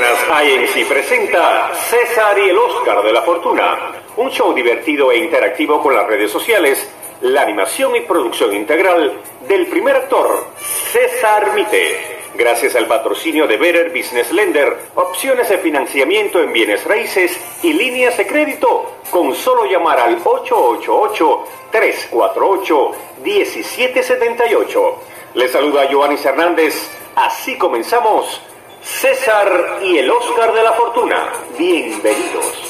Arenas IMC presenta César y el Oscar de la Fortuna, un show divertido e interactivo con las redes sociales, la animación y producción integral del primer actor, César Mite. Gracias al patrocinio de Better Business Lender, opciones de financiamiento en bienes raíces y líneas de crédito, con solo llamar al 888-348-1778. Les saluda Joanis Hernández. Así comenzamos César y el Oscar de la Fortuna. Bienvenidos.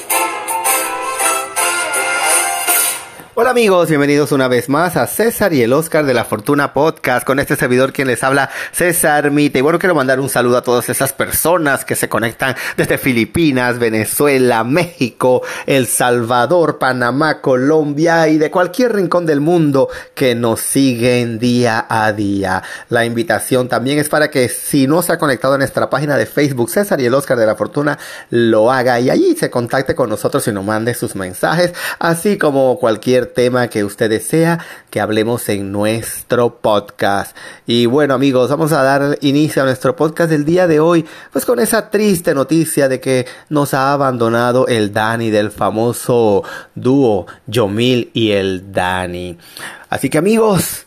Hola amigos, bienvenidos una vez más a César y el Oscar de la Fortuna Podcast con este servidor quien les habla César Mite. Y bueno, quiero mandar un saludo a todas esas personas que se conectan desde Filipinas, Venezuela, México, El Salvador, Panamá, Colombia y de cualquier rincón del mundo que nos siguen día a día. La invitación también es para que si no se ha conectado a nuestra página de Facebook César y el Oscar de la Fortuna, lo haga y allí se contacte con nosotros y nos mande sus mensajes, así como cualquier tema que usted desea que hablemos en nuestro podcast. Y bueno amigos, vamos a dar inicio a nuestro podcast del día de hoy, pues con esa triste noticia de que nos ha abandonado el Dani del famoso dúo Yomil y el Dani. Así que amigos,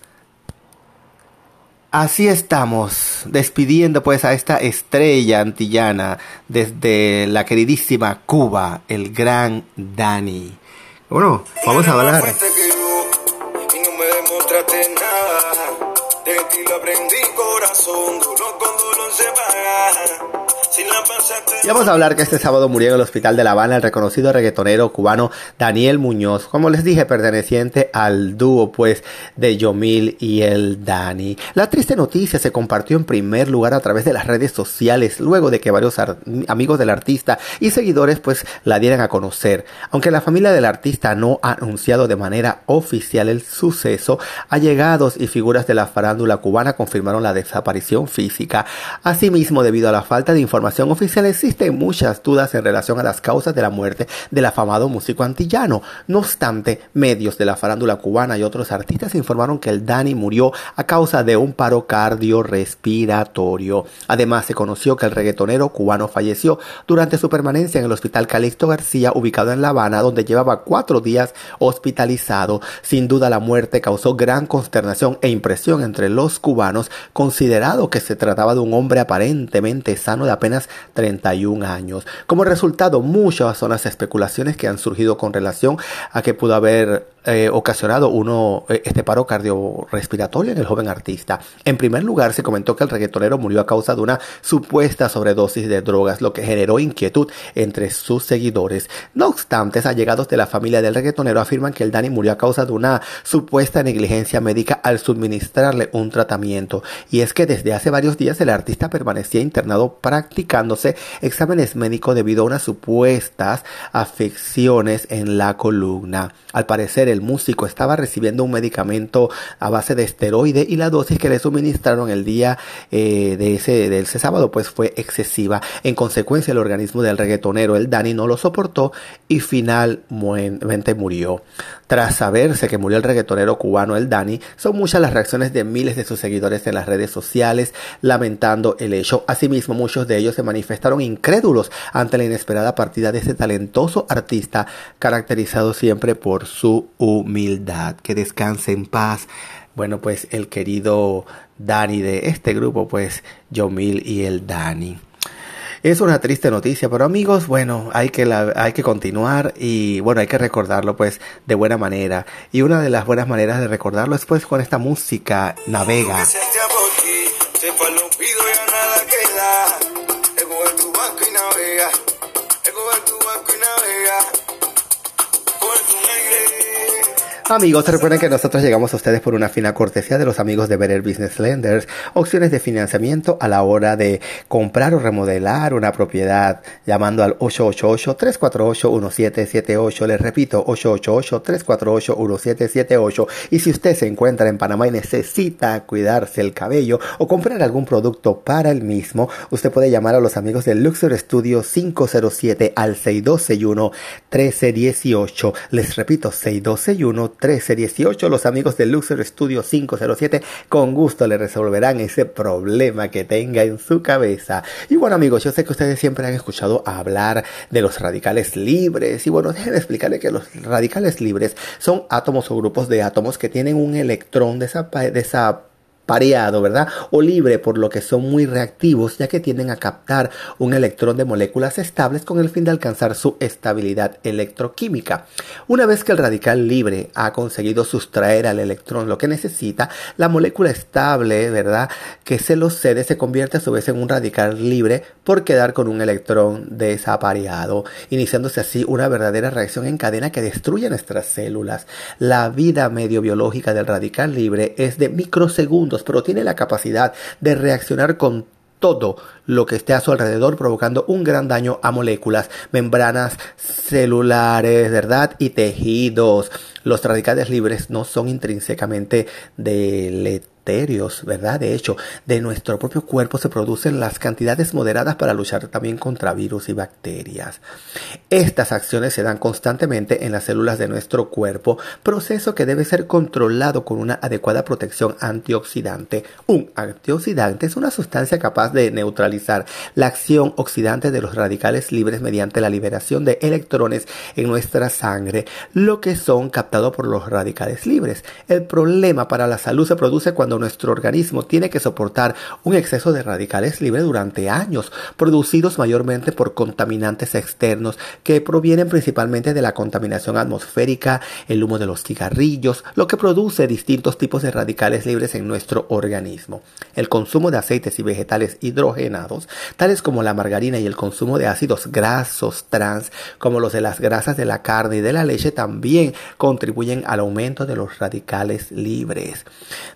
Así estamos, despidiendo pues a esta estrella antillana desde la queridísima Cuba, el gran Dani. Bueno, vamos a hablar. Y vamos a hablar que este sábado murió en el hospital de La Habana el reconocido reggaetonero cubano Daniel Muñoz, como les dije, perteneciente al dúo pues de Yomil y el Dani. La triste noticia se compartió en primer lugar a través de las redes sociales, luego de que varios amigos del artista y seguidores pues la dieran a conocer. Aunque la familia del artista no ha anunciado de manera oficial el suceso, allegados y figuras de la farándula cubana confirmaron la desaparición física. Asimismo, debido a la falta de información oficial, existe Existen muchas dudas en relación a las causas de la muerte del afamado músico antillano. No obstante, medios de la farándula cubana y otros artistas informaron que el Dani murió a causa de un paro cardiorrespiratorio. Además, se conoció que el reggaetonero cubano falleció durante su permanencia en el Hospital Calixto García, ubicado en La Habana, donde llevaba cuatro días hospitalizado. Sin duda, la muerte causó gran consternación e impresión entre los cubanos, considerado que se trataba de un hombre aparentemente sano de apenas 31 años. Como resultado, muchas son las especulaciones que han surgido con relación a que pudo haber eh, ocasionado uno eh, este paro cardiorrespiratorio en el joven artista. En primer lugar, se comentó que el reggaetonero murió a causa de una supuesta sobredosis de drogas, lo que generó inquietud entre sus seguidores. No obstante, allegados de la familia del reggaetonero afirman que el Dani murió a causa de una supuesta negligencia médica al suministrarle un tratamiento. Y es que desde hace varios días el artista permanecía internado practicándose exámenes médicos debido a unas supuestas afecciones en la columna. Al parecer, el músico estaba recibiendo un medicamento a base de esteroide y la dosis que le suministraron el día eh, de, ese, de ese sábado pues fue excesiva. En consecuencia, el organismo del reggaetonero, el Dani, no lo soportó y finalmente murió. Tras saberse que murió el reggaetonero cubano el Dani, son muchas las reacciones de miles de sus seguidores en las redes sociales lamentando el hecho. Asimismo, muchos de ellos se manifestaron incrédulos ante la inesperada partida de este talentoso artista caracterizado siempre por su humildad. Que descanse en paz. Bueno, pues el querido Dani de este grupo, pues Yomil y el Dani. Es una triste noticia, pero amigos, bueno, hay que, hay que continuar y bueno, hay que recordarlo pues de buena manera. Y una de las buenas maneras de recordarlo es pues con esta música, Navega. Amigos, recuerden que nosotros llegamos a ustedes por una fina cortesía de los amigos de Better Business Lenders, opciones de financiamiento a la hora de comprar o remodelar una propiedad, llamando al 888-348-1778. Les repito, 888-348-1778. Y si usted se encuentra en Panamá y necesita cuidarse el cabello o comprar algún producto para el mismo, usted puede llamar a los amigos del Luxor Studio 507 al 6261 1318. Les repito, 6261 1318. Los amigos de Luxor Studio 507 con gusto le resolverán ese problema que tenga en su cabeza. Y bueno amigos, yo sé que ustedes siempre han escuchado hablar de los radicales libres. Y bueno, déjenme explicarle que los radicales libres son átomos o grupos de átomos que tienen un electrón de esa, de esa pareado, ¿verdad? O libre, por lo que son muy reactivos, ya que tienden a captar un electrón de moléculas estables con el fin de alcanzar su estabilidad electroquímica. Una vez que el radical libre ha conseguido sustraer al electrón lo que necesita, la molécula estable, ¿verdad? Que se lo cede se convierte a su vez en un radical libre por quedar con un electrón desapareado, iniciándose así una verdadera reacción en cadena que destruye nuestras células. La vida medio biológica del radical libre es de microsegundos pero tiene la capacidad de reaccionar con todo lo que esté a su alrededor, provocando un gran daño a moléculas, membranas celulares, ¿verdad? Y tejidos. Los radicales libres no son intrínsecamente de ¿verdad? De hecho, de nuestro propio cuerpo se producen las cantidades moderadas para luchar también contra virus y bacterias. Estas acciones se dan constantemente en las células de nuestro cuerpo, proceso que debe ser controlado con una adecuada protección antioxidante. Un antioxidante es una sustancia capaz de neutralizar la acción oxidante de los radicales libres mediante la liberación de electrones en nuestra sangre, lo que son captados por los radicales libres. El problema para la salud se produce cuando nuestro organismo tiene que soportar un exceso de radicales libres durante años, producidos mayormente por contaminantes externos que provienen principalmente de la contaminación atmosférica, el humo de los cigarrillos, lo que produce distintos tipos de radicales libres en nuestro organismo. El consumo de aceites y vegetales hidrogenados, tales como la margarina y el consumo de ácidos grasos trans, como los de las grasas de la carne y de la leche, también contribuyen al aumento de los radicales libres.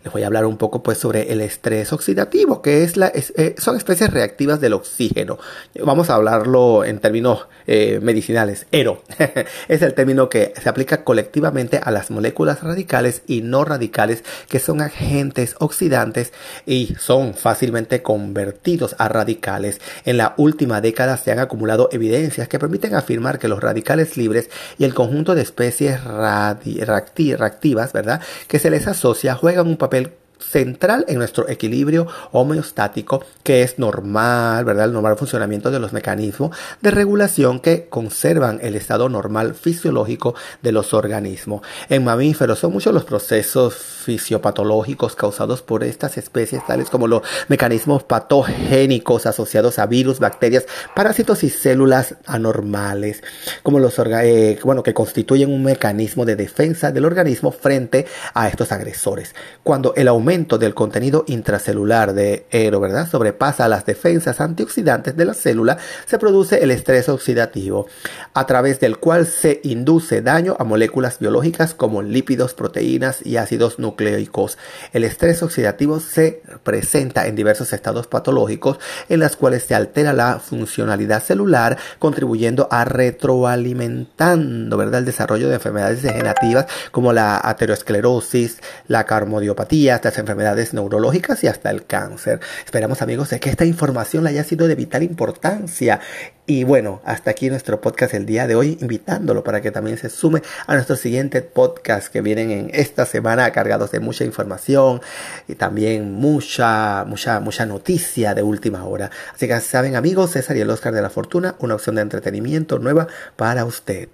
Les voy a hablar un poco pues sobre el estrés oxidativo, que es la, eh, son especies reactivas del oxígeno. Vamos a hablarlo en términos eh, medicinales. ERO es el término que se aplica colectivamente a las moléculas radicales y no radicales que son agentes oxidantes y son fácilmente convertidos a radicales. En la última década se han acumulado evidencias que permiten afirmar que los radicales libres y el conjunto de especies reactivas, ¿verdad? Que se les asocia juegan un papel central en nuestro equilibrio homeostático, que es normal, ¿verdad? El normal funcionamiento de los mecanismos de regulación que conservan el estado normal fisiológico de los organismos. En mamíferos son muchos los procesos fisiopatológicos causados por estas especies, tales como los mecanismos patogénicos asociados a virus, bacterias, parásitos y células anormales, como los eh, bueno, que constituyen un mecanismo de defensa del organismo frente a estos agresores. Cuando el aumento del contenido intracelular de ERO, ¿verdad? Sobrepasa las defensas antioxidantes de la célula, se produce el estrés oxidativo, a través del cual se induce daño a moléculas biológicas como lípidos, proteínas y ácidos nucleicos. El estrés oxidativo se presenta en diversos estados patológicos en las cuales se altera la funcionalidad celular, contribuyendo a retroalimentando, ¿verdad? El desarrollo de enfermedades degenerativas como la aterosclerosis, la carmodiopatía, enfermedades neurológicas y hasta el cáncer. Esperamos amigos de que esta información le haya sido de vital importancia. Y bueno, hasta aquí nuestro podcast el día de hoy, invitándolo para que también se sume a nuestro siguiente podcast que vienen en esta semana cargados de mucha información y también mucha, mucha, mucha noticia de última hora. Así que saben amigos, César y el Oscar de la Fortuna, una opción de entretenimiento nueva para usted.